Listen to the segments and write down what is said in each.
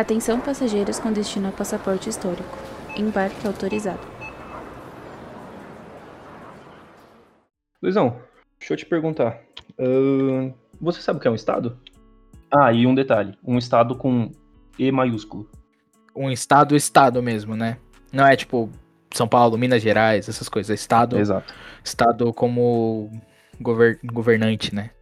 Atenção passageiros com destino a passaporte histórico. Embarque autorizado. Luizão, deixa eu te perguntar. Uh, você sabe o que é um estado? Ah, e um detalhe: um estado com E maiúsculo. Um estado, estado mesmo, né? Não é tipo São Paulo, Minas Gerais, essas coisas. É estado. Exato. Estado como gover governante, né?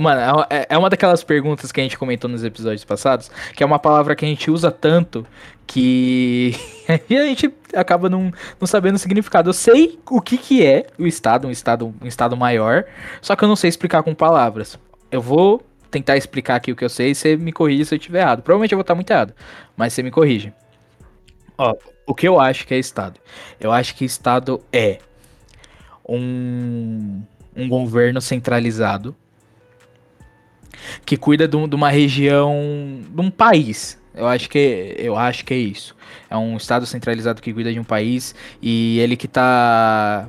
Mano, é, é uma daquelas perguntas que a gente comentou nos episódios passados, que é uma palavra que a gente usa tanto que a gente acaba não, não sabendo o significado. Eu sei o que, que é o estado, um estado, um estado maior, só que eu não sei explicar com palavras. Eu vou tentar explicar aqui o que eu sei e você me corrige se eu estiver errado. Provavelmente eu vou estar muito errado, mas você me corrige. Ó, o que eu acho que é estado? Eu acho que estado é um, um governo centralizado que cuida de, uma região, de um país. Eu acho que eu acho que é isso. É um estado centralizado que cuida de um país e ele que está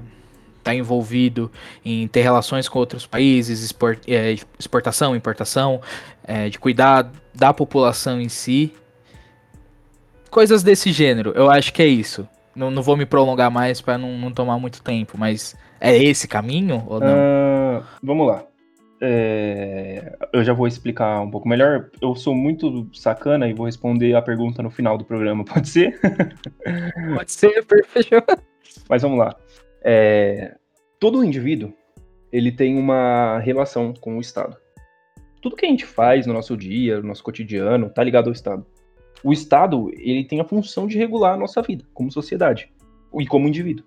tá envolvido em ter relações com outros países, export, é, exportação, importação, é, de cuidar da população em si. Coisas desse gênero, eu acho que é isso. Não, não vou me prolongar mais para não, não, tomar muito tempo, mas é esse caminho ou não? Uh, vamos lá. É, eu já vou explicar um pouco melhor. Eu sou muito sacana e vou responder a pergunta no final do programa, pode ser? Pode ser, perfeito. Mas vamos lá. É, todo indivíduo ele tem uma relação com o Estado. Tudo que a gente faz no nosso dia, no nosso cotidiano, tá ligado ao Estado. O Estado ele tem a função de regular a nossa vida como sociedade e como indivíduo.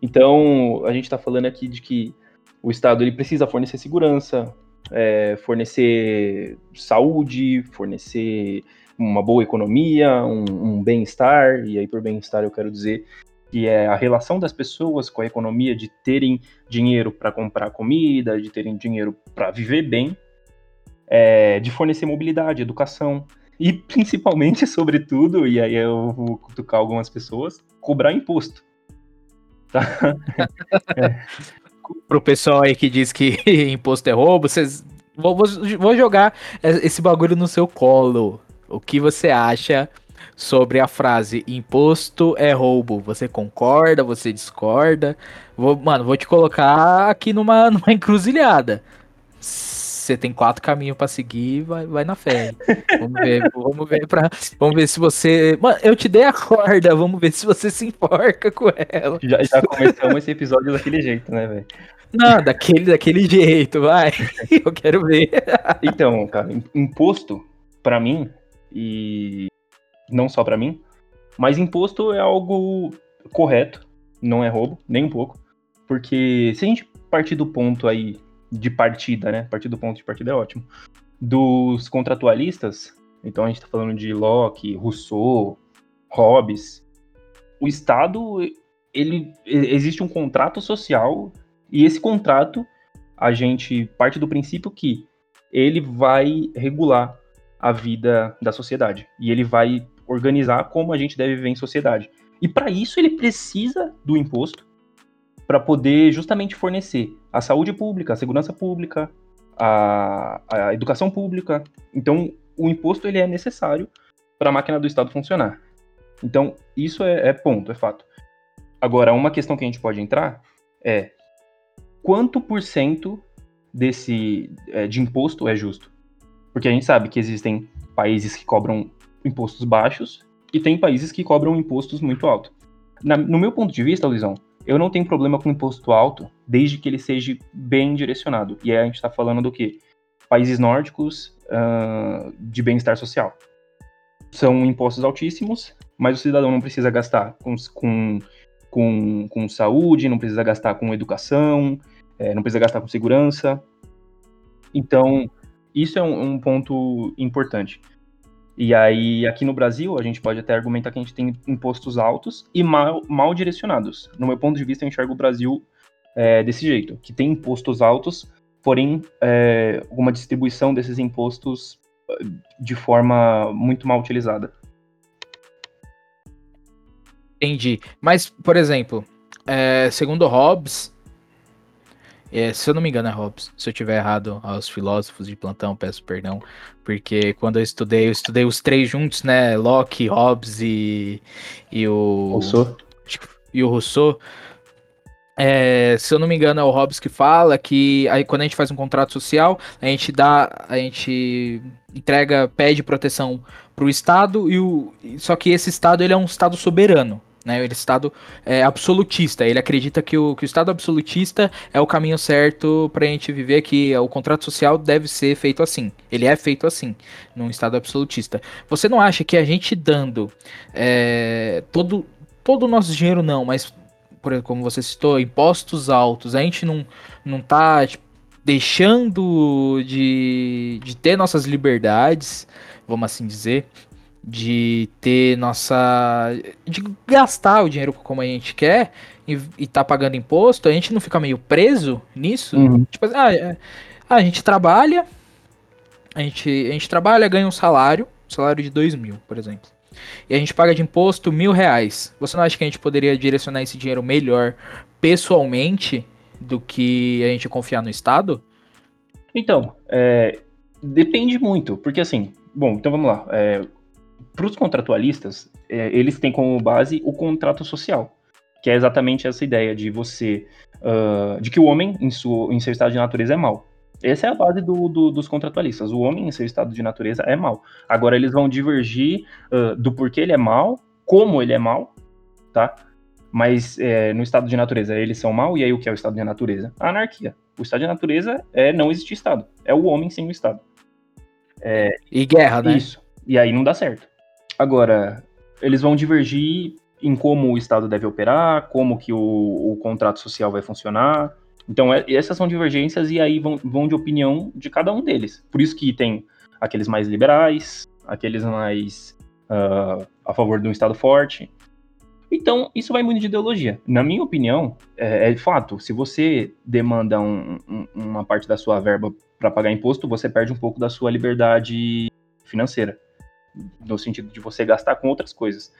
Então a gente está falando aqui de que o Estado ele precisa fornecer segurança, é, fornecer saúde, fornecer uma boa economia, um, um bem-estar, e aí por bem-estar eu quero dizer que é a relação das pessoas com a economia de terem dinheiro para comprar comida, de terem dinheiro para viver bem, é, de fornecer mobilidade, educação e principalmente, sobretudo, e aí eu vou cutucar algumas pessoas, cobrar imposto. Tá? é pro pessoal aí que diz que imposto é roubo, vocês. Vou, vou, jogar esse bagulho no seu colo. O que você acha sobre a frase imposto é roubo? Você concorda? Você discorda? Vou, mano, vou te colocar aqui numa, numa encruzilhada você tem quatro caminhos para seguir, vai, vai na fé. Vamos ver, vamos ver para, vamos ver se você, mano, eu te dei a corda, vamos ver se você se enforca com ela. Já, já começamos esse episódio daquele jeito, né, velho? Não, daquele, daquele jeito, vai. Eu quero ver. Então, cara, imposto para mim e não só para mim, mas imposto é algo correto, não é roubo, nem um pouco. Porque se a gente partir do ponto aí de partida, né? Partir do ponto de partida é ótimo. Dos contratualistas, então a gente está falando de Locke, Rousseau, Hobbes. O Estado, ele existe um contrato social e esse contrato a gente parte do princípio que ele vai regular a vida da sociedade e ele vai organizar como a gente deve viver em sociedade. E para isso ele precisa do imposto para poder justamente fornecer a saúde pública, a segurança pública, a, a educação pública. Então, o imposto ele é necessário para a máquina do Estado funcionar. Então, isso é, é, ponto, é fato. Agora, uma questão que a gente pode entrar é quanto por cento desse é, de imposto é justo? Porque a gente sabe que existem países que cobram impostos baixos e tem países que cobram impostos muito altos. No meu ponto de vista, Luizão, eu não tenho problema com imposto alto, desde que ele seja bem direcionado. E aí a gente está falando do quê? Países nórdicos uh, de bem-estar social. São impostos altíssimos, mas o cidadão não precisa gastar com, com, com, com saúde, não precisa gastar com educação, é, não precisa gastar com segurança. Então, isso é um, um ponto importante. E aí, aqui no Brasil, a gente pode até argumentar que a gente tem impostos altos e mal, mal direcionados. No meu ponto de vista, eu enxergo o Brasil é, desse jeito, que tem impostos altos, porém, é, uma distribuição desses impostos é, de forma muito mal utilizada. Entendi. Mas, por exemplo, é, segundo Hobbes, É, se eu não me engano é Hobbes. Se eu tiver errado aos filósofos de plantão, peço perdão. Porque quando eu estudei, eu estudei os três juntos, né? Locke, Hobbes e, e o. Rousseau. E o Rousseau. É, se eu não me engano, é o Hobbes que fala que aí quando a gente faz um contrato social, a gente dá, a gente entrega, pede proteção para o Estado e o, só que esse Estado ele é um Estado soberano, né? Ele é Estado é, absolutista. Ele acredita que o, que o Estado absolutista é o caminho certo para a gente viver, que o contrato social deve ser feito assim. Ele é feito assim, num Estado absolutista. Você não acha que a gente dando é, todo todo o nosso dinheiro não, mas por como você citou, impostos altos, a gente não, não tá tipo, deixando de, de ter nossas liberdades, vamos assim dizer, de ter nossa. de gastar o dinheiro como a gente quer e, e tá pagando imposto, a gente não fica meio preso nisso? Uhum. Tipo assim, ah, é, a gente trabalha, a gente, a gente trabalha, ganha um salário, salário de 2 mil, por exemplo e a gente paga de imposto mil reais, você não acha que a gente poderia direcionar esse dinheiro melhor pessoalmente do que a gente confiar no Estado? Então, é, depende muito, porque assim, bom, então vamos lá. É, Para os contratualistas, é, eles têm como base o contrato social, que é exatamente essa ideia de você, uh, de que o homem em, sua, em seu estado de natureza é mau. Essa é a base do, do, dos contratualistas. O homem, em seu estado de natureza, é mal. Agora, eles vão divergir uh, do porquê ele é mal, como ele é mal, tá? Mas é, no estado de natureza eles são mal, e aí o que é o estado de natureza? A anarquia. O estado de natureza é não existir Estado. É o homem sem o Estado. É, e guerra, né? Isso. E aí não dá certo. Agora, eles vão divergir em como o Estado deve operar, como que o, o contrato social vai funcionar, então, é, essas são divergências e aí vão, vão de opinião de cada um deles. Por isso que tem aqueles mais liberais, aqueles mais uh, a favor de um Estado forte. Então, isso vai muito de ideologia. Na minha opinião, é, é fato, se você demanda um, um, uma parte da sua verba para pagar imposto, você perde um pouco da sua liberdade financeira. No sentido de você gastar com outras coisas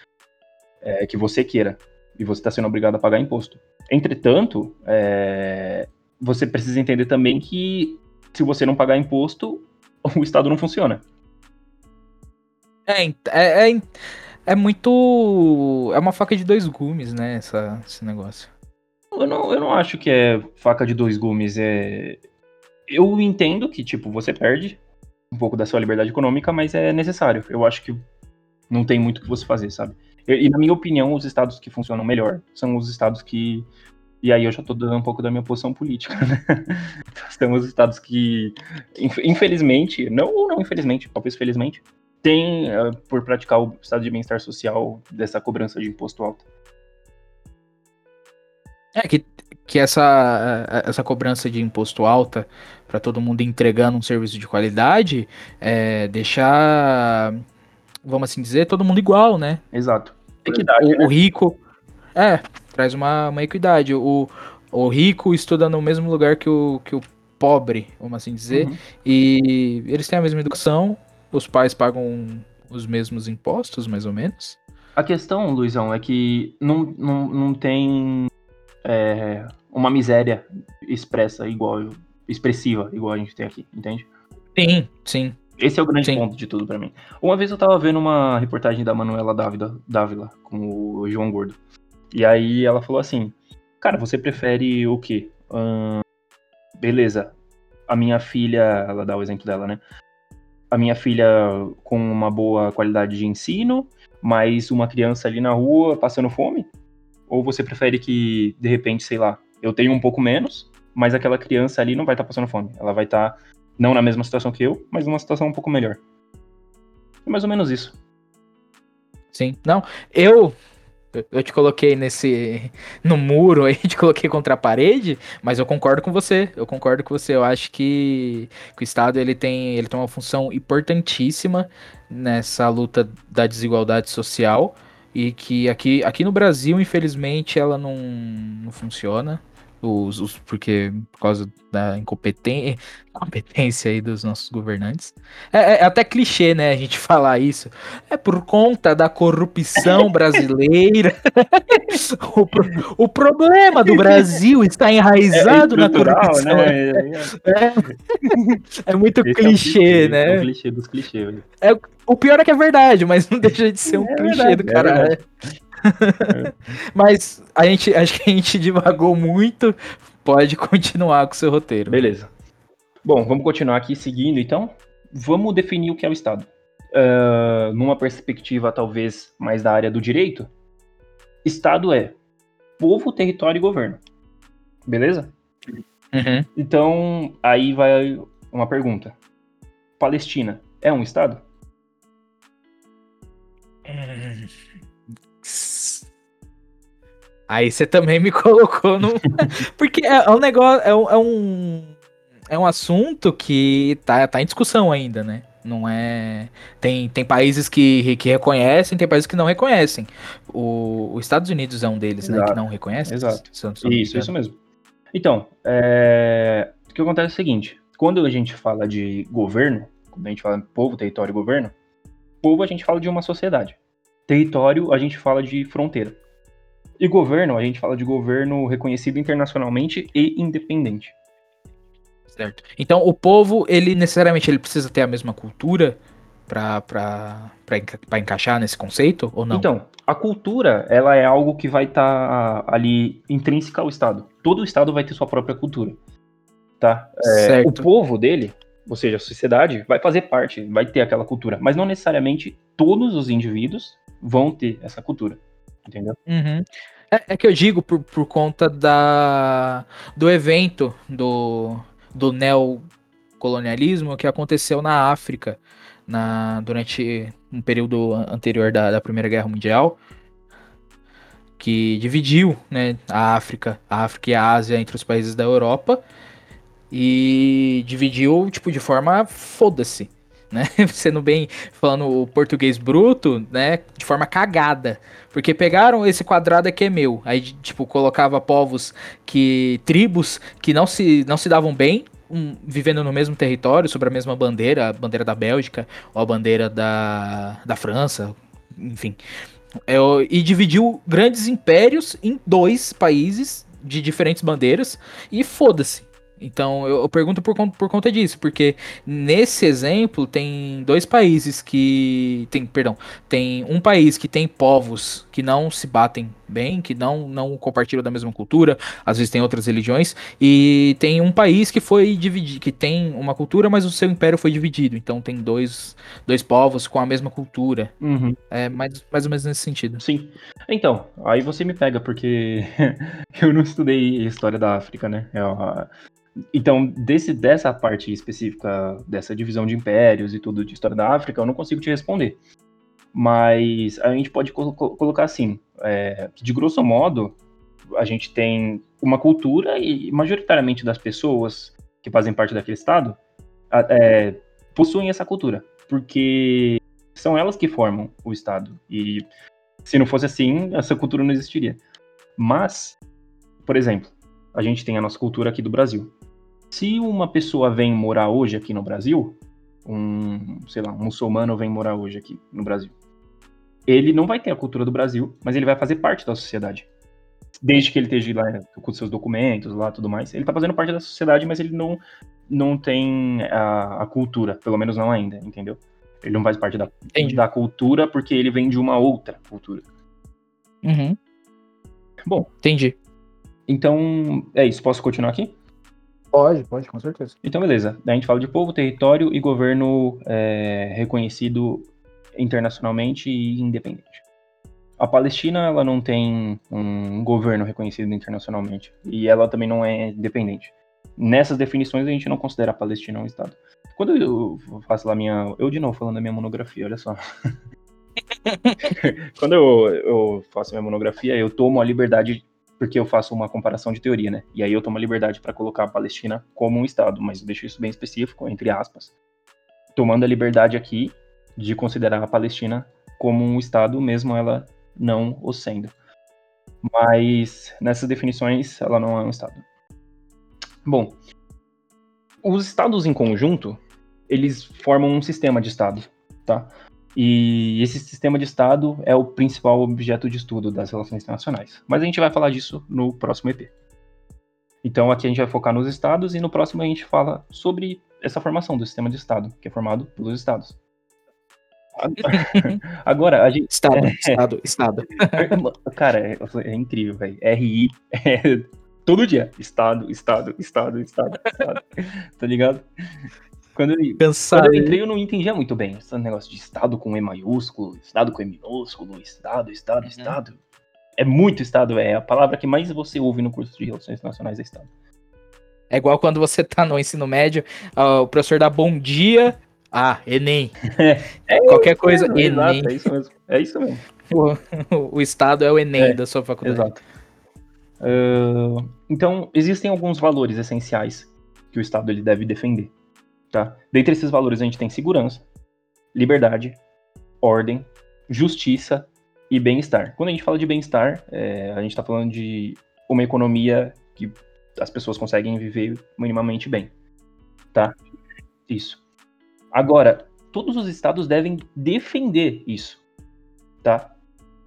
é, que você queira. E você está sendo obrigado a pagar imposto. Entretanto, é, você precisa entender também que se você não pagar imposto, o Estado não funciona. É, é, é, é muito. É uma faca de dois gumes, né? Essa, esse negócio. Eu não, eu não acho que é faca de dois gumes. É... Eu entendo que, tipo, você perde um pouco da sua liberdade econômica, mas é necessário. Eu acho que não tem muito o que você fazer, sabe? E, na minha opinião, os estados que funcionam melhor são os estados que. E aí eu já tô dando um pouco da minha posição política, né? São os estados que, infelizmente, não não infelizmente, talvez felizmente, tem uh, por praticar o estado de bem-estar social dessa cobrança de imposto alto. É que, que essa, essa cobrança de imposto alta para todo mundo entregando um serviço de qualidade é, deixar vamos assim dizer, todo mundo igual, né? Exato. Equidade, o, né? o rico. É, traz uma, uma equidade. O, o rico estuda no mesmo lugar que o, que o pobre, vamos assim dizer. Uhum. E eles têm a mesma educação, os pais pagam os mesmos impostos, mais ou menos. A questão, Luizão, é que não, não, não tem é, uma miséria expressa igual, expressiva, igual a gente tem aqui, entende? Sim, sim. Esse é o grande Sim. ponto de tudo para mim. Uma vez eu tava vendo uma reportagem da Manuela Dávila, Dávila com o João Gordo. E aí ela falou assim: Cara, você prefere o quê? Hum, beleza. A minha filha, ela dá o exemplo dela, né? A minha filha com uma boa qualidade de ensino, mas uma criança ali na rua passando fome? Ou você prefere que, de repente, sei lá, eu tenho um pouco menos, mas aquela criança ali não vai estar tá passando fome. Ela vai estar tá não na mesma situação que eu, mas numa situação um pouco melhor. É mais ou menos isso. Sim. Não, eu eu te coloquei nesse no muro aí, te coloquei contra a parede, mas eu concordo com você. Eu concordo com você. Eu acho que, que o Estado ele tem ele tem uma função importantíssima nessa luta da desigualdade social e que aqui, aqui no Brasil, infelizmente, ela não, não funciona os, os, porque por causa da incompetência, competência aí dos nossos governantes. É, é, até clichê, né, a gente falar isso. É por conta da corrupção brasileira. o, pro, o, problema do Brasil está enraizado é na corrupção. Né? É, é muito clichê, né? É o clichê dos clichês. É, o pior é que é verdade, mas não deixa de ser um clichê verdade, do caralho. Mas a gente, acho que a gente divagou muito. Pode continuar com o seu roteiro. Beleza. Bom, vamos continuar aqui seguindo então. Vamos definir o que é o Estado. Uh, numa perspectiva talvez mais da área do direito, Estado é povo, território e governo. Beleza? Uhum. Então, aí vai uma pergunta. Palestina é um Estado? Hum. Aí você também me colocou no. Porque é, é, um negócio. É um, é um, é um assunto que tá, tá em discussão ainda, né? Não é. Tem, tem países que, que reconhecem, tem países que não reconhecem. O, os Estados Unidos é um deles, Exato. né? Que não reconhece. Exato. isso, isso mesmo. Então, é... o que acontece é o seguinte: quando a gente fala de governo, quando a gente fala povo, território e governo, povo a gente fala de uma sociedade. Território, a gente fala de fronteira. E governo, a gente fala de governo reconhecido internacionalmente e independente. Certo. Então, o povo, ele necessariamente ele precisa ter a mesma cultura para enca encaixar nesse conceito ou não? Então, a cultura, ela é algo que vai estar tá ali intrínseca ao Estado. Todo Estado vai ter sua própria cultura. Tá? É, o povo dele, ou seja, a sociedade, vai fazer parte, vai ter aquela cultura. Mas não necessariamente todos os indivíduos vão ter essa cultura. Entendeu? Uhum. É, é, que eu digo por, por conta da, do evento do, do neocolonialismo que aconteceu na África na, durante um período anterior da, da Primeira Guerra Mundial, que dividiu né, a África, a África e a Ásia entre os países da Europa e dividiu tipo de forma foda-se né? Sendo bem, falando o português bruto, né? De forma cagada. Porque pegaram esse quadrado aqui é meu. Aí, tipo, colocava povos que. tribos que não se, não se davam bem. Um, vivendo no mesmo território, sobre a mesma bandeira, a bandeira da Bélgica, ou a bandeira da, da França, enfim. É, e dividiu grandes impérios em dois países de diferentes bandeiras, e foda-se. Então eu, eu pergunto por, por conta disso, porque nesse exemplo tem dois países que. Tem, perdão, tem um país que tem povos que não se batem bem, que não, não compartilham da mesma cultura, às vezes tem outras religiões, e tem um país que foi dividido, que tem uma cultura, mas o seu império foi dividido. Então tem dois, dois povos com a mesma cultura. Uhum. É mais, mais ou menos nesse sentido. Sim. Então, aí você me pega, porque eu não estudei história da África, né? Eu, então, desse, dessa parte específica, dessa divisão de impérios e tudo de história da África, eu não consigo te responder. Mas a gente pode co colocar assim: é, de grosso modo, a gente tem uma cultura e, majoritariamente, das pessoas que fazem parte daquele estado é, possuem essa cultura, porque são elas que formam o estado. E se não fosse assim, essa cultura não existiria. Mas, por exemplo, a gente tem a nossa cultura aqui do Brasil. Se uma pessoa vem morar hoje aqui no Brasil, um, sei lá, um muçulmano vem morar hoje aqui no Brasil, ele não vai ter a cultura do Brasil, mas ele vai fazer parte da sociedade. Desde que ele esteja lá com seus documentos lá tudo mais, ele tá fazendo parte da sociedade, mas ele não, não tem a, a cultura, pelo menos não ainda, entendeu? Ele não faz parte da, da cultura porque ele vem de uma outra cultura. Uhum. Bom. Entendi. Então, é isso. Posso continuar aqui? Pode, pode, com certeza. Então, beleza. a gente fala de povo, território e governo é, reconhecido internacionalmente e independente. A Palestina, ela não tem um governo reconhecido internacionalmente. E ela também não é independente. Nessas definições, a gente não considera a Palestina um Estado. Quando eu faço lá minha. Eu, de novo, falando da minha monografia, olha só. Quando eu, eu faço minha monografia, eu tomo a liberdade porque eu faço uma comparação de teoria, né? E aí eu tomo a liberdade para colocar a Palestina como um Estado, mas eu deixo isso bem específico, entre aspas, tomando a liberdade aqui de considerar a Palestina como um Estado, mesmo ela não o sendo. Mas nessas definições, ela não é um Estado. Bom, os estados em conjunto, eles formam um sistema de estado, tá? E esse sistema de estado é o principal objeto de estudo das relações internacionais. Mas a gente vai falar disso no próximo EP. Então aqui a gente vai focar nos estados e no próximo a gente fala sobre essa formação do sistema de estado, que é formado pelos estados. Agora, a gente. Estado, é... estado, estado. Cara, é, é incrível, velho. RI é todo dia. Estado, estado, estado, estado, estado. tá ligado? Quando eu, quando eu entrei, eu não entendia muito bem esse negócio de estado com E maiúsculo, estado com E minúsculo, estado, estado, uhum. estado. É muito estado, é a palavra que mais você ouve no curso de Relações Internacionais é estado. É igual quando você tá no ensino médio, uh, o professor dá bom dia, ah, Enem. É, Qualquer coisa, mesmo, Enem. Exato, é isso mesmo. É isso mesmo. O, o estado é o Enem é, da sua faculdade. Exato. Uh, então, existem alguns valores essenciais que o Estado ele deve defender. Tá? Dentre esses valores, a gente tem segurança, liberdade, ordem, justiça e bem-estar. Quando a gente fala de bem-estar, é, a gente está falando de uma economia que as pessoas conseguem viver minimamente bem. Tá? Isso. Agora, todos os estados devem defender isso, tá?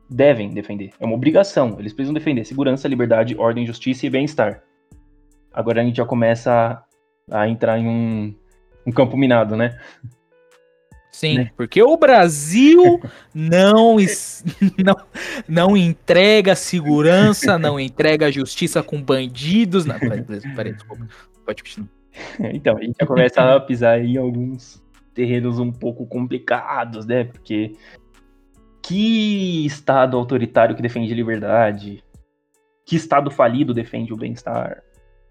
Devem defender. É uma obrigação. Eles precisam defender segurança, liberdade, ordem, justiça e bem-estar. Agora a gente já começa a, a entrar em um, um, campo minado, né? Sim, né? porque o Brasil não, não, não entrega segurança, não entrega justiça com bandidos. Não, peraí, peraí, desculpa. Pode continuar. Então, a gente já começa a pisar em alguns terrenos um pouco complicados, né? Porque que Estado autoritário que defende liberdade? Que Estado falido defende o bem-estar,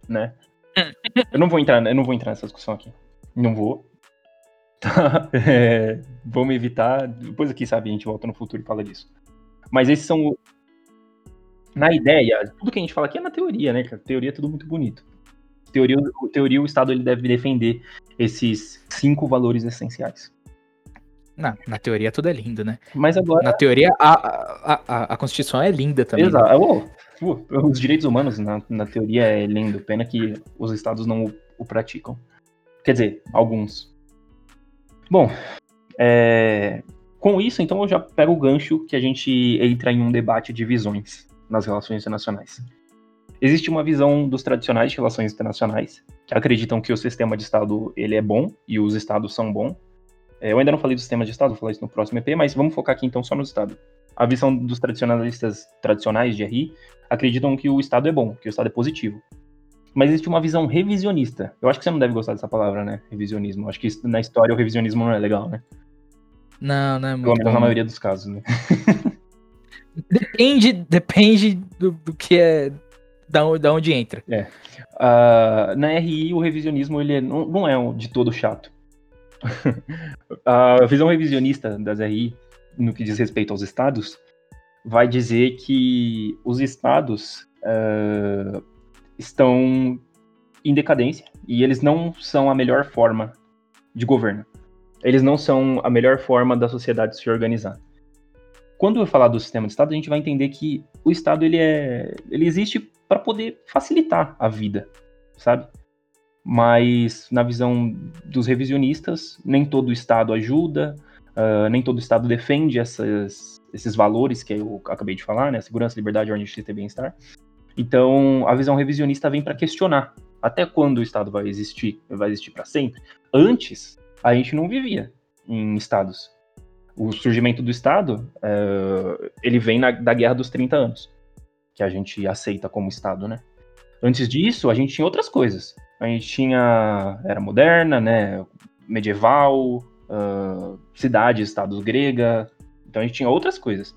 né? eu não vou entrar, eu não vou entrar nessa discussão aqui. Não vou. Tá? É, vamos evitar. Depois aqui, sabe, a gente volta no futuro e fala disso. Mas esses são. Na ideia, tudo que a gente fala aqui é na teoria, né, cara? Teoria é tudo muito bonito. Teoria, teoria o Estado ele deve defender esses cinco valores essenciais. Na, na teoria tudo é lindo, né? Mas agora. Na teoria, a, a, a, a Constituição é linda também. Exato. Né? os direitos humanos, na, na teoria, é lindo. Pena que os estados não o, o praticam. Quer dizer, alguns. Bom, é... com isso, então, eu já pego o gancho que a gente entra em um debate de visões nas relações internacionais. Existe uma visão dos tradicionais de relações internacionais, que acreditam que o sistema de Estado ele é bom e os Estados são bons. É, eu ainda não falei do sistema de Estado, vou falar isso no próximo EP, mas vamos focar aqui então só no Estado. A visão dos tradicionalistas tradicionais de RI acreditam que o Estado é bom, que o Estado é positivo. Mas existe uma visão revisionista. Eu acho que você não deve gostar dessa palavra, né? Revisionismo. Eu acho que na história o revisionismo não é legal, né? Não, não é muito Pelo menos na maioria dos casos, né? depende depende do, do que é da, da onde entra. É. Uh, na RI, o revisionismo ele é, não, não é de todo chato. a visão revisionista das RI, no que diz respeito aos estados, vai dizer que os estados uh, estão em decadência e eles não são a melhor forma de governo. Eles não são a melhor forma da sociedade se organizar. Quando eu falar do sistema de Estado, a gente vai entender que o Estado ele é, ele existe para poder facilitar a vida, sabe? Mas na visão dos revisionistas, nem todo Estado ajuda, uh, nem todo Estado defende essas, esses valores que eu acabei de falar, né? Segurança, liberdade, ordem, justiça e bem-estar. Então, a visão revisionista vem para questionar até quando o Estado vai existir? Vai existir para sempre? Antes, a gente não vivia em estados. O surgimento do Estado, uh, ele vem na, da Guerra dos 30 Anos que a gente aceita como Estado, né? Antes disso, a gente tinha outras coisas. A gente tinha era moderna, né? Medieval, uh, cidades, estados grega. Então a gente tinha outras coisas.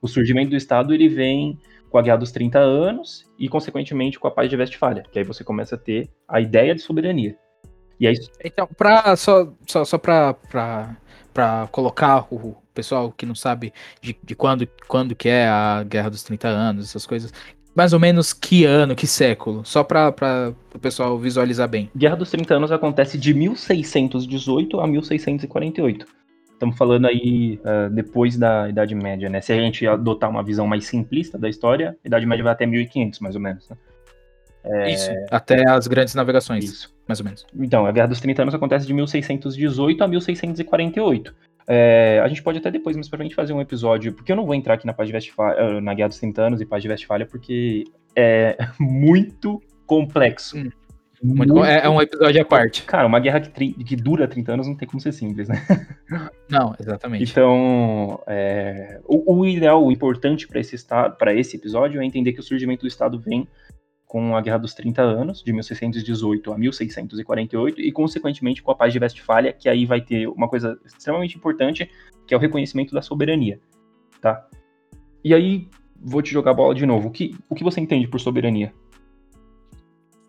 O surgimento do Estado ele vem com a Guerra dos 30 Anos e, consequentemente, com a Paz de Westfália, que aí você começa a ter a ideia de soberania. E aí... Então, pra, só, só, só para colocar o, pessoal que não sabe de, de quando, quando que é a Guerra dos 30 Anos, essas coisas. Mais ou menos que ano, que século? Só para o pessoal visualizar bem. Guerra dos 30 Anos acontece de 1618 a 1648. Estamos falando aí uh, depois da Idade Média, né? Se a gente adotar uma visão mais simplista da história, a Idade Média vai até 1500, mais ou menos, né? Isso, até as grandes navegações, Isso. mais ou menos. Então, a Guerra dos 30 Anos acontece de 1618 a 1648. É, a gente pode até depois, mais pra frente, fazer um episódio, porque eu não vou entrar aqui na Paz de Westfália, na Guerra dos 30 Anos e Paz de Westfália, porque é muito complexo. Hum. Muito- é, é um episódio à parte. Cara, uma guerra que, tri- que dura 30 anos não tem como ser simples, né? Não, exatamente. Então, é, o, o ideal, o importante para esse, estado- pra esse episódio é entender que o surgimento do Estado vem com a Guerra dos 30 Anos, de 1618 a 1648, e, consequentemente, com a Paz de Westfália, que aí vai ter uma coisa extremamente importante, que é o reconhecimento da soberania, tá? E aí, vou te jogar a bola de novo. O que, o que você entende por soberania?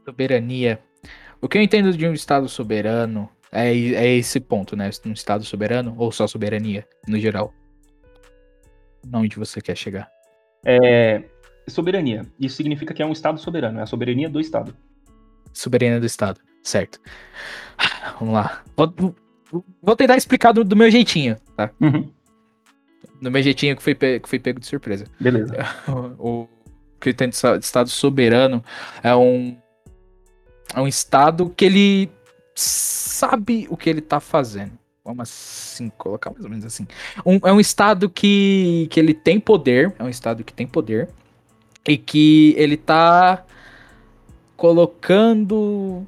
Soberania. O que eu entendo de um Estado soberano é, é esse ponto, né? Um Estado soberano ou só soberania, no geral. Onde você quer chegar. É, soberania. Isso significa que é um Estado soberano, é a soberania do Estado. Soberania do Estado, certo. Vamos lá. Vou, vou- tentar explicar do, do meu jeitinho, tá? Uhum, Do meu jeitinho que foi, pe- que foi pego de surpresa. beleza. o que tem de sa- de estado soberano é um é um estado que ele sabe o que ele tá fazendo. Vamos assim colocar mais ou menos assim. Um- é um estado que, que ele tem poder, é um estado que tem poder e que ele tá colocando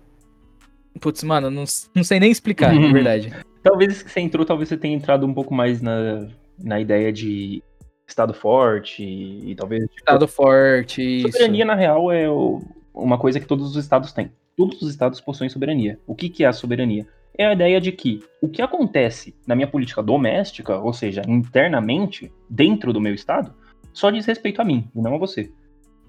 Putz, mano, não, não sei nem explicar, na verdade. Talvez que você entrou, talvez você tenha entrado um pouco mais na, na ideia de Estado forte e, e talvez. tipo, Estado forte, isso. soberania, na real, é o- uma coisa que todos os estados têm. Todos os estados possuem soberania. O que, que é a soberania? É a ideia de que o que acontece na minha política doméstica, ou seja, internamente, dentro do meu estado, só diz respeito a mim e não a você.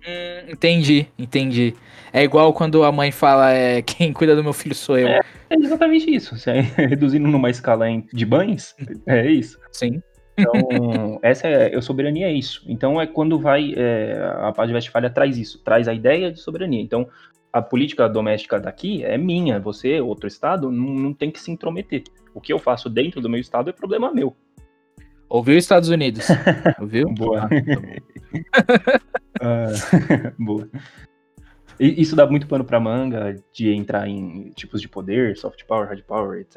Hum, entendi, entendi. É igual quando a mãe fala, é, quem cuida do meu filho sou eu. É. É exatamente isso. Se é reduzindo numa escala de bães, é isso. Sim. Então, essa é, a soberania é isso. Então, é quando vai. é, a Paz de Westfália traz isso, traz a ideia de soberania. Então, a política doméstica daqui é minha, você, outro estado, não, não tem que se intrometer. O que eu faço dentro do meu estado é problema meu. Ouviu Estados Unidos? Ouviu? Boa. Ah, boa. Isso dá muito pano pra manga de entrar em tipos de poder, soft power, hard power, etc.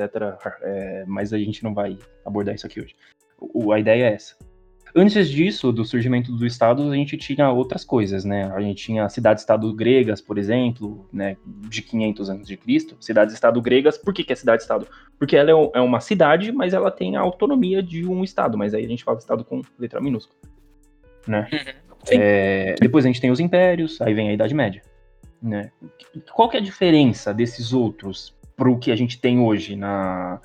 É, mas a gente não vai abordar isso aqui hoje. O- a ideia é essa. Antes disso, do surgimento do Estado, a gente tinha outras coisas, né? A gente tinha cidades-estado gregas, por exemplo, né? De 500 anos de Cristo. Cidades-estado gregas, por que, que é cidade-estado? Porque ela é é uma cidade, mas ela tem a autonomia de um Estado. Mas aí a gente fala Estado com letra minúscula, né? Sim. É, depois a gente tem os impérios, aí vem a Idade Média. Né? Qual que é a diferença desses outros para o que a gente tem hoje na,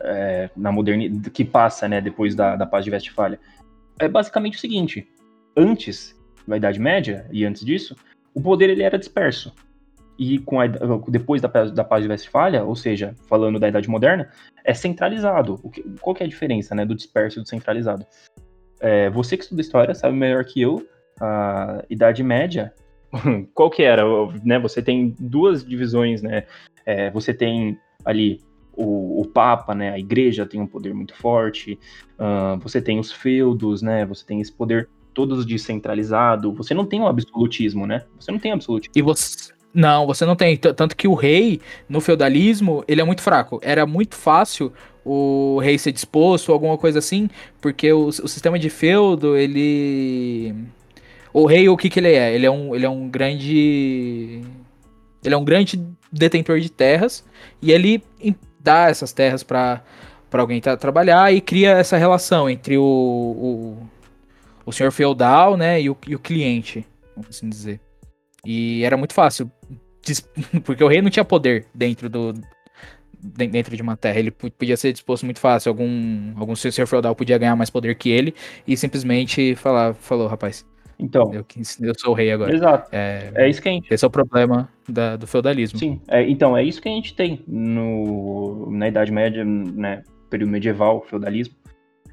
é, na modernidade, que passa né, depois da, da Paz de Westfália? É basicamente o seguinte: antes da Idade Média e antes disso, o poder ele era disperso. E com a, depois da, da Paz de Westfália, ou seja, falando da Idade Moderna, é centralizado. Que- qual que é a diferença né, do disperso e do centralizado? É, você que estuda história sabe melhor que eu, a Idade Média, qual que era? Né, você tem duas divisões, né? É, você tem ali o, o Papa, né? A Igreja tem um poder muito forte. ah, você tem os feudos, né? Você tem esse poder todo descentralizado. Você não tem um absolutismo, né? Você não tem absolutismo. E você. Não, você não tem. Tanto que o rei, no feudalismo, ele é muito fraco. Era muito fácil o rei ser disposto alguma coisa assim, porque o, o sistema de feudo, ele. O rei, o que que ele é? Ele é um, ele é um grande. Ele é um grande detentor de terras e ele dá essas terras para para alguém tra- trabalhar e cria essa relação entre o, o, o senhor feudal, né, e o, e o cliente, vamos assim dizer. E era muito fácil, porque o rei não tinha poder dentro do den- dentro de uma terra, ele po- podia ser disposto muito fácil, algum algum senhor feudal podia ganhar mais poder que ele e simplesmente falar, falou, rapaz, Então, eu, eu sou o rei agora. exato. É, É isso que gente esse é o problema da- do feudalismo. Sim, é, então é isso que a gente tem no, na Idade Média, né, período medieval, feudalismo,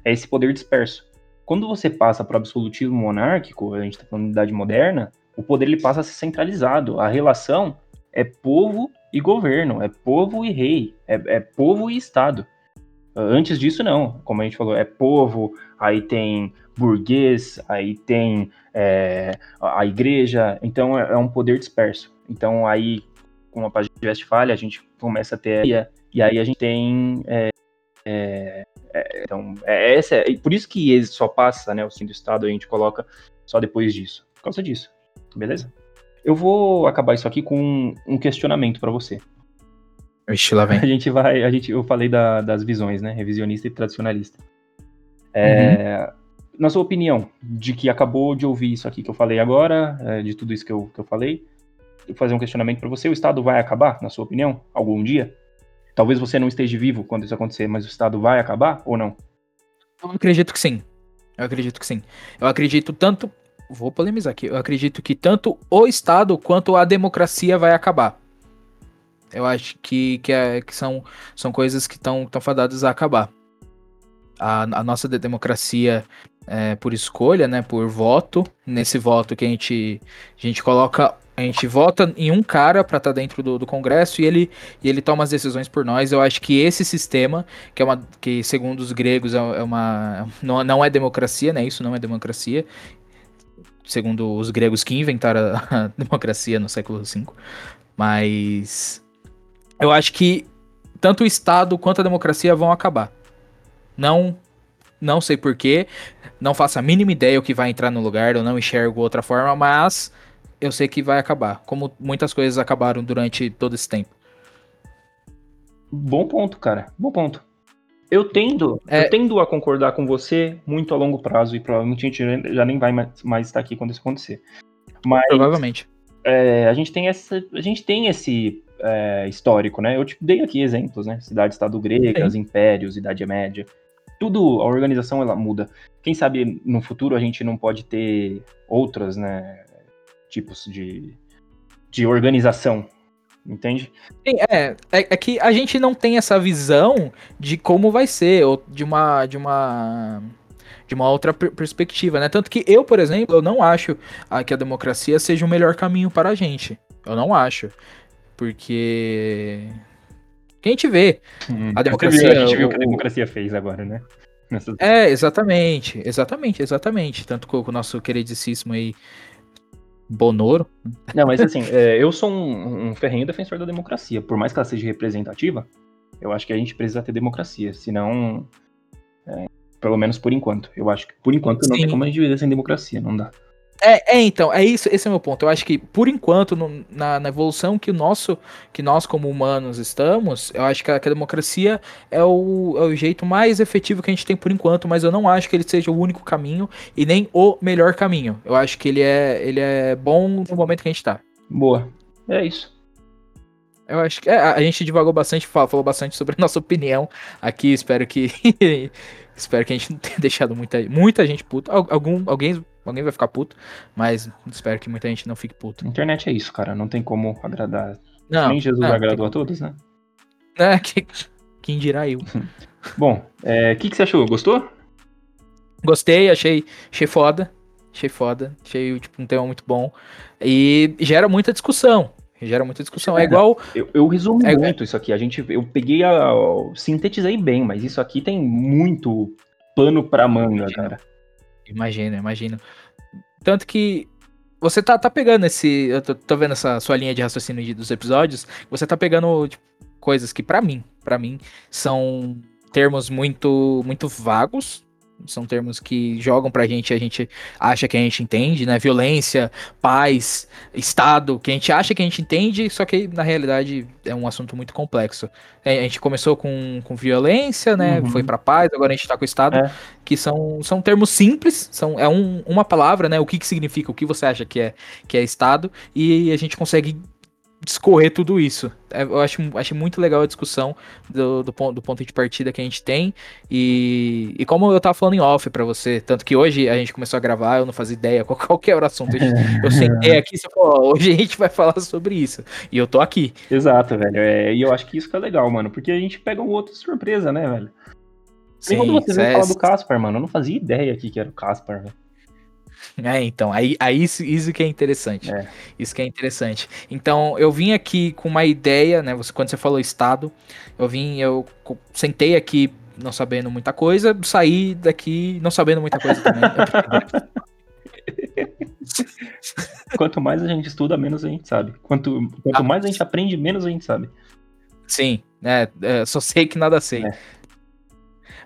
é esse poder disperso. Quando você passa para o absolutismo monárquico, a gente está falando da Idade Moderna, o poder ele passa a ser centralizado. A relação é povo e governo, é povo e rei, é, é povo e Estado. Antes disso, não. Como a gente falou, é povo, aí tem burguês, aí tem é, a igreja. Então é, é um poder disperso. Então aí, com a página de Westfalia, a gente começa a ter e aí a gente tem é, é, é, então, é, essa é, por isso que ele só passa, né, o fim do Estado, a gente coloca só depois disso. Por causa disso. Beleza? Eu vou acabar isso aqui com um questionamento para você. Vixe, lá vem. A gente vai. A gente, eu falei da, das visões, né? Revisionista e tradicionalista. É, uhum. Na sua opinião, de que acabou de ouvir isso aqui que eu falei agora, é, de tudo isso que eu, que eu falei, fazer um questionamento para você. O Estado vai acabar, na sua opinião, algum dia? Talvez você não esteja vivo quando isso acontecer, mas o Estado vai acabar ou não? Eu acredito que sim. Eu acredito que sim. Eu acredito tanto. Vou polemizar aqui. Eu acredito que tanto o Estado quanto a democracia vai acabar. Eu acho que, que, é, que são, são coisas que estão fadadas a acabar. A, a nossa democracia é por escolha, né? Por voto. Nesse voto que a gente, a gente coloca a gente vota em um cara para estar tá dentro do, do, Congresso e ele, e ele toma as decisões por nós. Eu acho que esse sistema, que é uma que segundo os gregos é, é uma não, não é democracia, né? Isso não é democracia. Segundo os gregos que inventaram a, a democracia no século V. Mas eu acho que tanto o Estado quanto a democracia vão acabar. Não não sei porquê, não faço a mínima ideia o que vai entrar no lugar, eu não enxergo outra forma, mas eu sei que vai acabar, como muitas coisas acabaram durante todo esse tempo. Bom ponto, cara. Bom ponto. Eu tendo, é... eu tendo a concordar com você muito a longo prazo e provavelmente a gente já nem vai mais estar aqui quando isso acontecer. Mas, provavelmente. É, a gente tem essa, a gente tem esse é, histórico, né? Eu te dei aqui exemplos, né? Cidade-estado gregas, Sim. impérios, Idade Média. Tudo, a organização ela muda. Quem sabe no futuro a gente não pode ter outras, né? Tipos de, de organização, entende? É, é, é que a gente não tem essa visão de como vai ser, ou de uma, de uma, de uma outra perspectiva, né? Tanto que eu, por exemplo, eu não acho que a democracia seja o melhor caminho para a gente. Eu não acho. Porque. Que a gente vê. Hum, a democracia. a gente viu o que a democracia fez agora, né? É, exatamente, exatamente, exatamente. Tanto com o nosso queridíssimo aí, Bonoro. Não, mas assim, é, eu sou um, um ferrenho defensor da democracia. Por mais que ela seja representativa, eu acho que a gente precisa ter democracia. Senão, é, pelo menos por enquanto. Eu acho que por enquanto não Sim. tem como a gente viver sem democracia, não dá. É, é, então, é isso, esse é o meu ponto. Eu acho que, por enquanto, no, na, na, evolução que o nosso, que nós como humanos estamos, eu acho que a, que a democracia é o, é o jeito mais efetivo que a gente tem por enquanto, mas eu não acho que ele seja o único caminho e nem o melhor caminho. Eu acho que ele é, ele é bom no momento que a gente tá. Boa. É isso. Eu acho que é, a gente divagou bastante, falou, falou bastante sobre a nossa opinião aqui. Espero que espero que a gente não tenha deixado muita, muita gente puta. Algum, alguém Alguém vai ficar puto, mas espero que muita gente não fique puto. Internet é isso, cara. Não tem como agradar. Não, Nem Jesus não, agradou tem... a todos, né? É, que, quem dirá eu. Bom, o é, que, que você achou? Gostou? Gostei, achei, achei foda. Achei foda. Achei tipo, um tema muito bom. E gera muita discussão. Gera muita discussão. É, é igual. Eu, eu resumo é, muito isso aqui. A gente, eu peguei a. Sintetizei bem, mas isso aqui tem muito pano pra manga, cara. Imagino, imagino. Tanto que você tá, tá pegando esse. Eu tô, tô vendo essa sua linha de raciocínio de, dos episódios. Você tá pegando tipo, coisas que, para mim, para mim, são termos muito, muito vagos, são termos que jogam pra gente, a gente acha que a gente entende, né? Violência, paz, Estado, que a gente acha que a gente entende, só que na realidade é um assunto muito complexo. É, a gente começou com, com violência, né? Uhum. Foi pra paz, agora a gente tá com Estado, é. que são, são termos simples, são, é um, uma palavra, né? O que, que significa, o que você acha que é, que é Estado, e a gente consegue discorrer tudo isso. É, eu acho, acho muito legal a discussão do, do, ponto, do ponto de partida que a gente tem. E, e como eu tava falando em off para você, tanto que hoje a gente começou a gravar, eu não fazia ideia qual, qual que era o assunto. Eu sentei aqui e você falou, hoje a gente vai falar sobre isso. E eu tô aqui. Exato, velho. É, e eu acho que isso que é legal, mano, porque a gente pega um outro surpresa, né, velho? Sim, quando vocês é... falar do Caspar, mano, eu não fazia ideia aqui que era o Caspar, velho. É, então, aí, aí isso, isso que é interessante. É. Isso que é interessante. Então, eu vim aqui com uma ideia, né? Você, quando você falou Estado, eu vim, eu sentei aqui não sabendo muita coisa, saí daqui não sabendo muita coisa também. Quanto mais a gente estuda, menos a gente sabe. Quanto, quanto Ah, mais a gente aprende, menos a gente sabe. Sim, é, é, só sei que nada sei. É.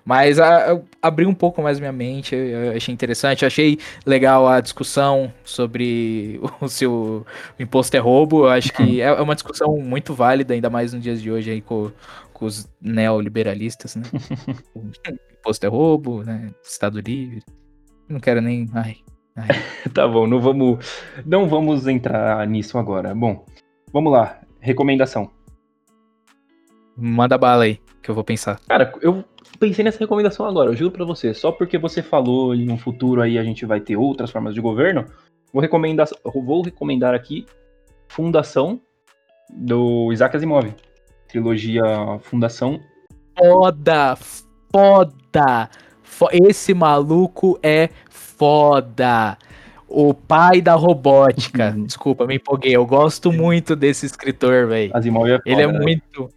Mas a, eu abri um pouco mais minha mente, eu, achei interessante, eu achei legal a discussão sobre o se o imposto é roubo. Eu acho que é, é uma discussão muito válida, ainda mais nos dias de hoje aí com, com os neoliberalistas, né? imposto é roubo, né? Estado livre. Não quero nem. Ai, Tá bom, não vamos, não vamos entrar nisso agora. Bom, vamos lá. Recomendação. manda bala aí, que eu vou pensar. Cara, eu pensei nessa recomendação agora, eu juro pra você. Só porque você falou em um futuro aí a gente vai ter outras formas de governo, vou recomendar, vou recomendar aqui Fundação do Isaac Asimov. Trilogia Fundação. Foda! Foda! Fo- Esse maluco é foda! O pai da robótica. Uhum. Desculpa, me empolguei. Eu gosto muito desse escritor, velho. Asimov é Ele é né? muito.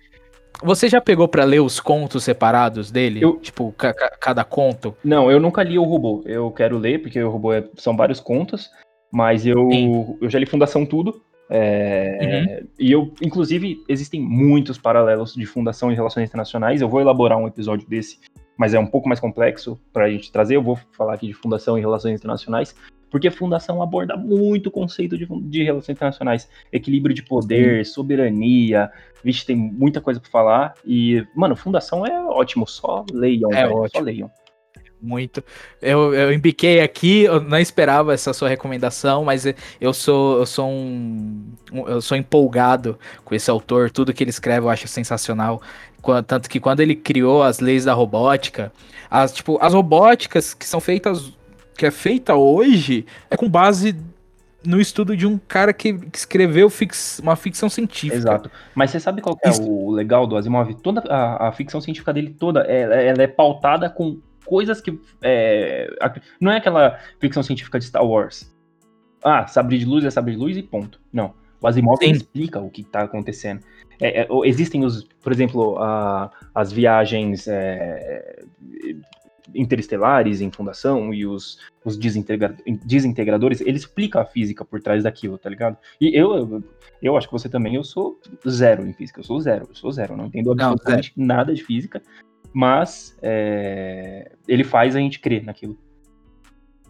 Você já pegou pra ler os contos separados dele? Eu- Tipo, ca- ca- cada conto? Não, eu nunca li o Robô. Eu quero ler, porque o Robô é- são vários contos, mas eu, Sim. eu já li Fundação Tudo. é, E eu, inclusive, existem muitos paralelos de Fundação e Relações Internacionais. Eu vou elaborar um episódio desse, mas é um pouco mais complexo pra gente trazer. Eu vou falar aqui de Fundação e Relações Internacionais, porque Fundação aborda muito o conceito de, de relações internacionais. Equilíbrio de poder, soberania. Vixe, tem muita coisa pra falar. E, mano, Fundação é ótimo. Só leiam, É velho, Só ótimo. leiam. Muito. Eu, eu embiquei aqui, eu não esperava essa sua recomendação, mas eu sou eu sou um, um- eu sou empolgado com esse autor, tudo que ele escreve eu acho sensacional. Tanto que quando ele criou as leis da robótica, as tipo, as robóticas que são feitas que é feita hoje é com base no estudo de um cara que, que escreveu fix- uma ficção científica. Exato. Mas você sabe qual é Isso. o legal do Asimov? Toda a, a ficção científica dele toda, ela, ela é pautada com coisas que. é, não é aquela ficção científica de Star Wars. Ah, sabre de luz é sabre de luz e ponto. Não. O Asimov explica o que está acontecendo. É, é, existem os, por exemplo, a- as viagens é, interestelares em fundação e os, os desintegra- desintegradores, ele explica a física por trás daquilo, tá ligado? E eu, eu, eu acho que você também, eu sou zero em física, eu sou zero, eu sou zero, eu não entendo Não, absolutamente nada de física, mas é, ele faz a gente crer naquilo.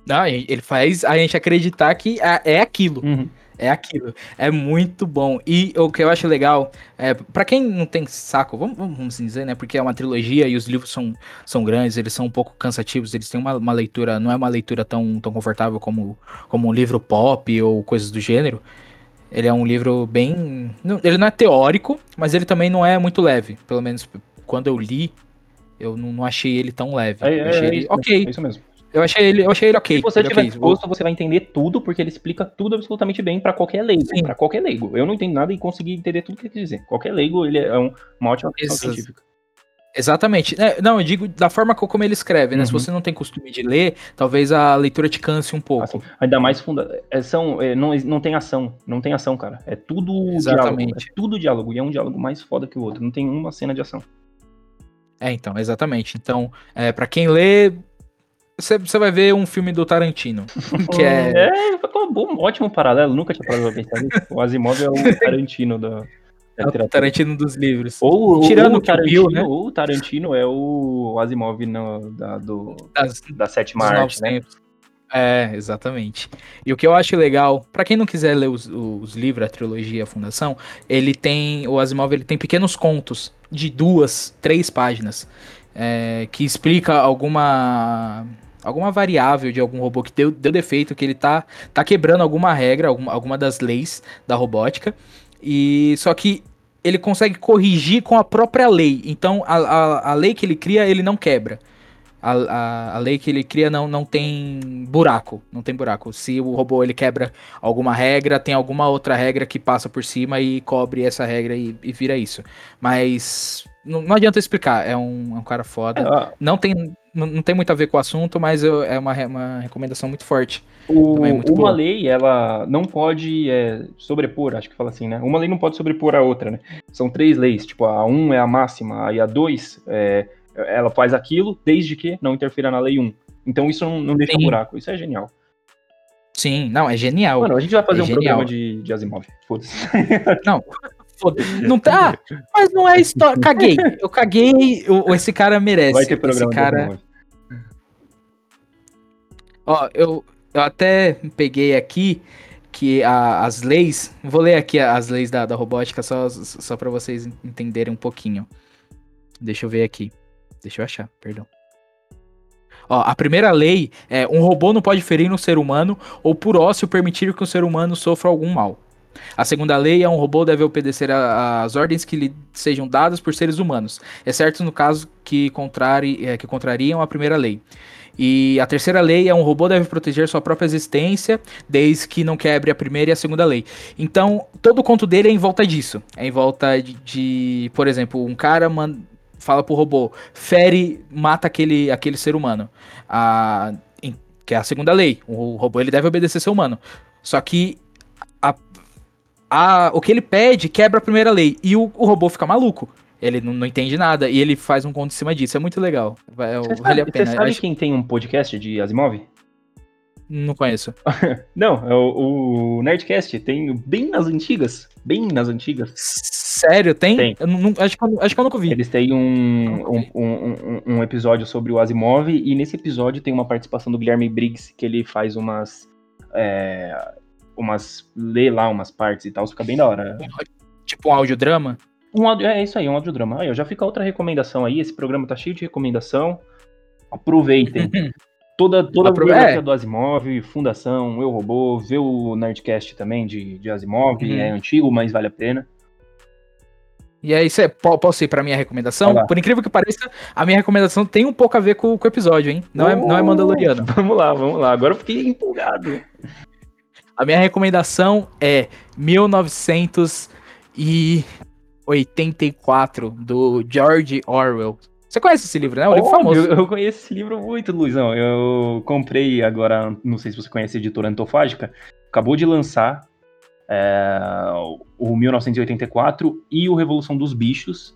Não, ele faz a gente acreditar que é é aquilo. Uhum. É aquilo. É muito bom. E o que eu acho legal, é, para quem não tem saco, vamos, vamos vamos dizer, né? Porque é uma trilogia e os livros são, são grandes, eles são um pouco cansativos, eles têm uma, uma leitura, não é uma leitura tão, tão confortável como, como um livro pop ou coisas do gênero. Ele é um livro bem. não- Ele não é teórico, mas ele também não é muito leve. Pelo menos quando eu li, eu não, não achei ele tão leve. É, eu é, achei é ele isso ok. é isso mesmo. Eu achei ele, eu achei ele ok. Se você ele estiver ok. disposto, você vai entender tudo, porque ele explica tudo absolutamente bem pra qualquer leigo. Pra qualquer leigo. Eu não entendo nada e consegui entender tudo que ele quer dizer. Qualquer leigo, ele é um- uma ótima ficção Exato. científica. Exatamente. É, não, eu digo da forma co- como ele escreve, né? Se Uhum. você não tem costume de ler, talvez a leitura te canse um pouco. Assim, ainda mais funda... é, são, é, não, não tem ação. Não tem ação, cara. É tudo diálogo. Exatamente. É tudo diálogo. E é um diálogo mais foda que o outro. Não tem uma cena de ação. É, então, exatamente. Então, é, para quem lê, você vai ver um filme do Tarantino. que é. É, foi um bom, ótimo paralelo. Nunca tinha parado pra pensar nisso. O Asimov é o Tarantino da, da é o. Tarantino dos livros. Ou, Tirando ou o Kill Bill, né? ou o Tarantino é o Asimov no, da, do, Das, da sétima arte, né? tempos. É, exatamente. E o que eu acho legal, pra quem não quiser ler os, os livros, a trilogia, a Fundação, ele tem, o Asimov, ele tem pequenos contos de duas, três páginas, é, que explica alguma alguma variável de algum robô que deu, deu defeito, que ele tá, tá quebrando alguma regra, alguma, alguma das leis da robótica, e só que ele consegue corrigir com a própria lei. Então, a, a, a lei que ele cria, ele não quebra. A, a, a lei que ele cria não, não tem buraco. Não tem buraco. Se o robô ele quebra alguma regra, tem alguma outra regra que passa por cima e cobre essa regra e, e vira isso. Mas não, não adianta explicar. É um, é um cara foda. É, Não tem, não, tem muito a ver com o assunto, mas eu- é uma, uma recomendação muito forte. o- é muito uma boa. lei, ela não pode é, sobrepor, acho que fala assim, né? Uma lei não pode sobrepor a outra, né? São três leis, tipo, a 1 um é a máxima, aí a 2 é, ela faz aquilo, desde que não interfira na lei 1. Um. Então isso não, não deixa Sim. buraco, isso é genial. Sim, não, é genial. Mano, a gente vai fazer É um genial. programa de, de Asimov. Foda-se. Não, não tá. Mas não é história. Caguei. Eu caguei. esse cara merece. Vai ter programa esse cara. Ó, eu, eu até peguei aqui que a- as leis. Vou ler aqui as leis da, da robótica só, só para vocês entenderem um pouquinho. Deixa eu ver aqui. Deixa eu achar, perdão. Ó, a primeira lei é: um robô não pode ferir um ser humano ou por ócio permitir que um ser humano sofra algum mal. A segunda lei é um robô deve obedecer às ordens que lhe sejam dadas por seres humanos, exceto no caso que, contrari, é, que contrariam a primeira lei. E a terceira lei é um robô deve proteger sua própria existência, desde que não quebre a primeira e a segunda lei. Então, todo o conto dele é em volta disso. É em volta de, de, por exemplo, um cara man- fala pro robô, fere, mata aquele, aquele ser humano. A, em- que é a segunda lei. O robô ele deve obedecer seu humano. Só que a- o que ele pede quebra a primeira lei. E o, o robô fica maluco. Ele não, não entende nada. E ele faz um conto em cima disso. É muito legal. Vai, Você vale sabe, a pena. você sabe Acho- quem tem um podcast de Asimov? Não conheço. Não, é o, o Nerdcast. Tem bem nas antigas. Bem nas antigas. Sério, tem? Tem. Eu não- acho, que eu, acho que eu nunca vi. Eles têm um, um, um, um- um episódio sobre o Asimov. E nesse episódio tem uma participação do Guilherme Briggs. Que ele faz umas. É, umas. lê lá umas partes e tal. Fica bem da hora. Tipo um audiodrama? Um áudio, é isso aí, um audiodrama. Aí, ó, já fica outra recomendação aí. Esse programa tá cheio de recomendação. Aproveitem. Toda, toda a biografia é. do Asimov, Fundação, Eu Robô, vê o Nerdcast também de, de Asimov, Uhum. é antigo, mas vale a pena. E aí, cê, po- posso ir pra minha recomendação? Por incrível que pareça, a minha recomendação tem um pouco a ver com, com o episódio, hein? Não, é, não é Mandaloriano. Vamos lá, vamos lá. Agora eu fiquei empolgado. A minha recomendação é 1984, do George Orwell. Você conhece esse livro, né? É um livro famoso. Eu conheço esse livro muito, Luizão. Eu comprei agora, não sei se você conhece a editora Antofágica, acabou de lançar é, o 1984 e o Revolução dos Bichos.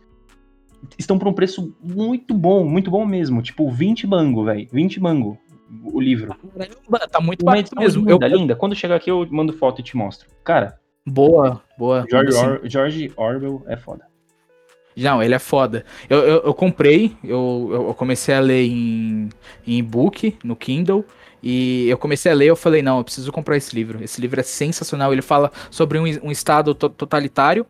Estão por um preço muito bom, muito bom mesmo. Tipo, 20 mango, velho. 20 mango o livro. Caramba, tá muito edição mesmo. Eu, linda, linda. Quando chegar aqui eu mando foto e te mostro. Cara, boa, boa. George, Sim. Or- George Orwell é foda. Não, ele é foda. Eu, eu, eu comprei, eu, eu comecei a ler em, em e-book, no Kindle, e eu comecei a ler, eu falei, não, eu preciso comprar esse livro. Esse livro é sensacional, ele fala sobre um, um estado to- totalitário,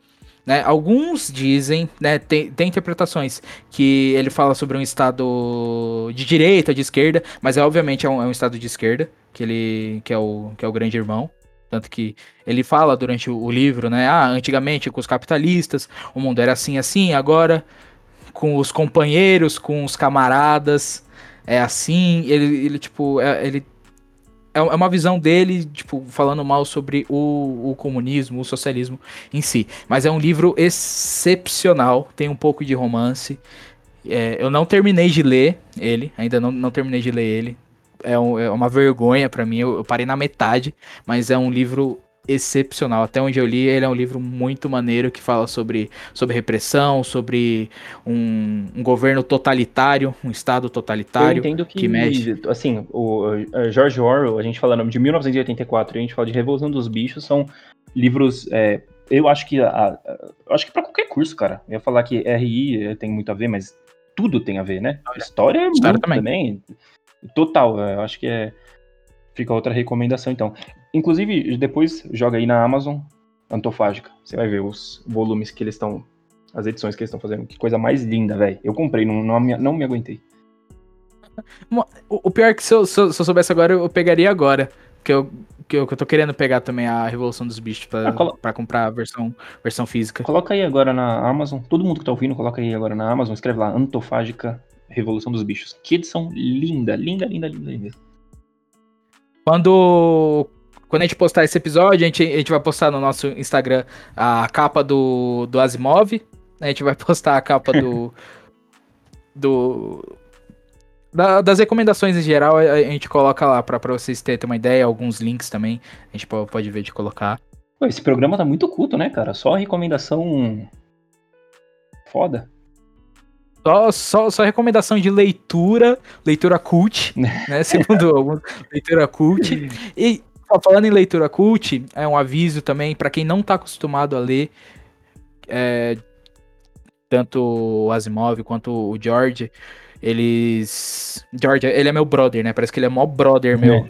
né? Alguns dizem, né, tem, tem interpretações, que ele fala sobre um estado de direita, de esquerda, mas é obviamente é um, é um estado de esquerda, que ele que é o, que é o grande irmão. Tanto que ele fala durante o, livro, né? Ah, antigamente com os capitalistas, o mundo era assim, assim, agora com os companheiros, com os camaradas, é assim, ele, ele tipo, é, ele é é uma visão dele, tipo, falando mal sobre o, o comunismo, o socialismo em si. Mas é um livro excepcional, tem um pouco de romance. É, eu não terminei de ler ele, ainda não, não terminei de ler ele. É, um- é uma vergonha pra mim, eu, eu parei na metade, mas é um livro excepcional. Até onde eu li, ele é um livro muito maneiro que fala sobre, sobre repressão, sobre um, um governo totalitário, um estado Eu totalitário. entendo que, que mexe. assim, o uh, George Orwell, a gente fala de 1984 e a gente fala de Revolução dos Bichos, são livros, é, eu acho que, a- a- eu acho que para qualquer curso, cara. Eu ia falar que RI tem muito a ver, mas tudo tem a ver, né? História é História muito também. também. Total, eu acho que é, fica outra recomendação, então. Inclusive, depois joga aí na Amazon, Antofágica, você vai ver os volumes que eles estão, as edições que eles estão fazendo, que coisa mais linda, velho. Eu comprei, não, não, me- não me aguentei. O, pior é que se eu, se eu- se eu soubesse agora, eu pegaria agora. Que eu, que eu, que eu tô querendo pegar também a Revolução dos Bichos pra, Ah, colo- pra comprar a versão, versão física. Coloca aí agora na Amazon. Todo mundo que tá ouvindo, coloca aí agora na Amazon. Escreve lá, Antofágica Revolução dos Bichos. Que edição linda, linda, linda, linda, linda. Quando, quando a gente postar esse episódio, a gente, a gente vai postar no nosso Instagram a capa do, do Asimov. né? A gente vai postar a capa do. do da- das recomendações em geral, a, gente coloca lá pra vocês terem uma ideia, alguns links também. A gente po- pode ver de colocar. Esse programa tá muito culto, né, cara? Só recomendação foda. Só, só, só recomendação de leitura, leitura cult, né? Segundo alguns, leitura cult. E falando em leitura cult, é um aviso também para quem não tá acostumado a ler. É, tanto o Asimov quanto o George, eles. George, ele é meu brother, né? Parece que ele é mó brother meu.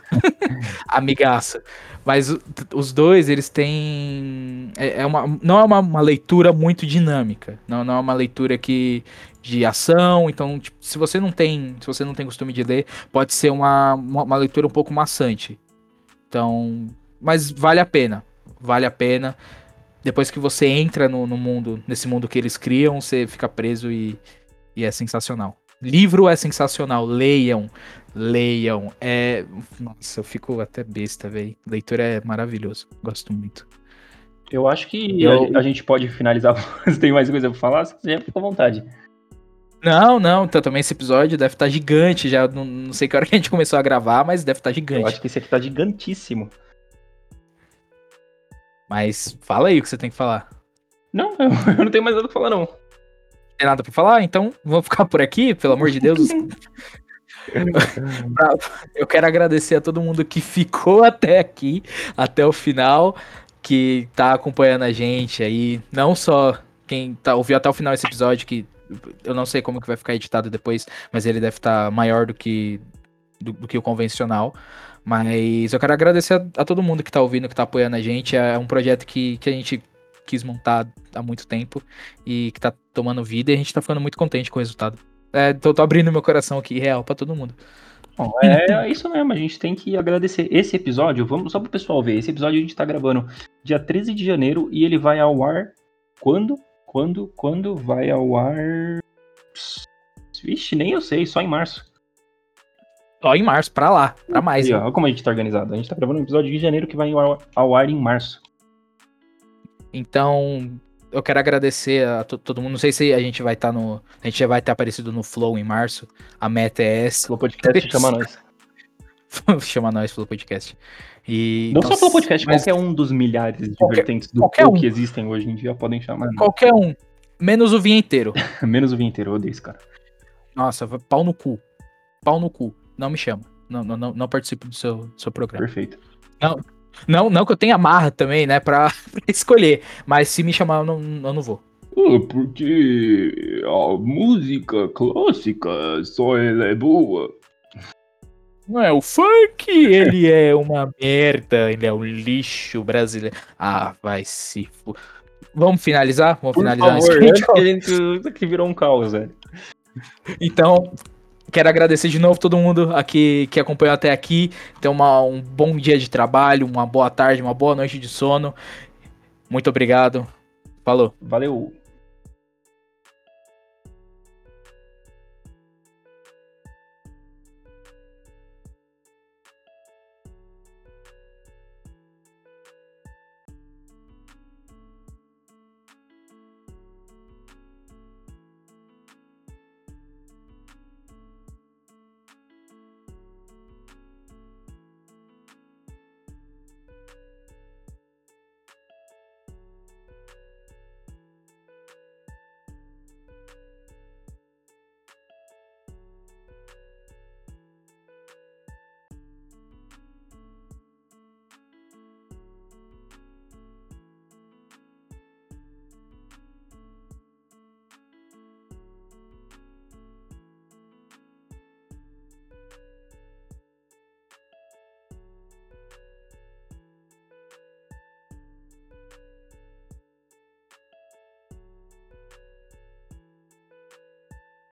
Amigaço. Mas os dois, eles têm. É, é uma, não é uma, uma, leitura muito dinâmica. Não, não é uma leitura que de ação. Então, tipo, se você não tem. Se você não tem costume de ler, pode ser uma, uma, uma leitura um pouco maçante. Então. Mas vale a pena. Vale a pena. Depois que você entra no, no mundo, nesse mundo que eles criam, você fica preso e, e é sensacional. Livro é sensacional, leiam, leiam. É, nossa, eu fico até besta, velho. Leitura é maravilhoso, gosto muito. Eu acho que eu... a, a, gente pode finalizar. Se tem mais coisa pra falar, se quiser, fica à vontade. Não, não, então também esse episódio deve estar tá gigante já. Não, não, sei que hora que a gente começou a gravar, mas deve estar tá gigante. Eu acho que esse aqui tá gigantíssimo. Mas fala aí o que você tem que falar. Não, eu, eu não tenho mais nada pra falar, não tem nada pra falar, então vamos ficar por aqui, pelo amor de Deus. eu quero agradecer a todo mundo que ficou até aqui, até o final, que tá acompanhando a gente aí. Não só quem tá, ouviu até o final esse episódio, que eu não sei como que vai ficar editado depois, mas ele deve estar tá maior do que, do, do, que o convencional. Mas eu quero agradecer a, a, todo mundo que tá ouvindo, que tá apoiando a gente. É um projeto que, que a gente quis montar há muito tempo e que tá tomando vida e a gente tá ficando muito contente com o resultado. É, tô, tô abrindo meu coração aqui, real, para todo mundo. Bom, é, é isso mesmo, a gente tem que agradecer. Esse episódio, vamos só pro pessoal ver, esse episódio a gente tá gravando dia 13 de janeiro e ele vai ao ar quando? Quando? Quando vai ao ar? Vixe, nem eu sei, só em março. Só em março, pra lá, pra mais. E, ó, olha como a gente tá organizado. A gente tá gravando um episódio de janeiro que vai ao, ao ar em março. Então, eu quero agradecer a todo mundo. Não sei se a gente vai estar tá no. A gente já vai ter aparecido no Flow em março. A meta é essa. Flow Podcast chama nós. chama nós, Flow Podcast. E, Não então, só Flow Podcast, mas qualquer um dos milhares de qualquer, vertentes do Flow um. que existem hoje em dia podem chamar. Qualquer um. Menos o vinho inteiro. Menos o vinho inteiro, eu odeio esse cara. Nossa, pau no cu. Pau no cu. Não me chama. Não, não, não, não participo do seu, do seu programa. Perfeito. Não, não, não que eu tenha marra também, né, pra, pra escolher. Mas se me chamar, eu não, eu não vou. Porque a música clássica só ela é boa. Não é o funk, ele é uma merda, ele é um lixo brasileiro. Ah, vai se. Vamos finalizar? Vamos Por finalizar favor. Isso aqui virou um caos, velho. Então, Quero agradecer de novo todo mundo aqui que acompanhou até aqui. Tenha uma, um bom dia de trabalho, uma boa tarde, uma boa noite de sono. Muito obrigado. Falou. Valeu.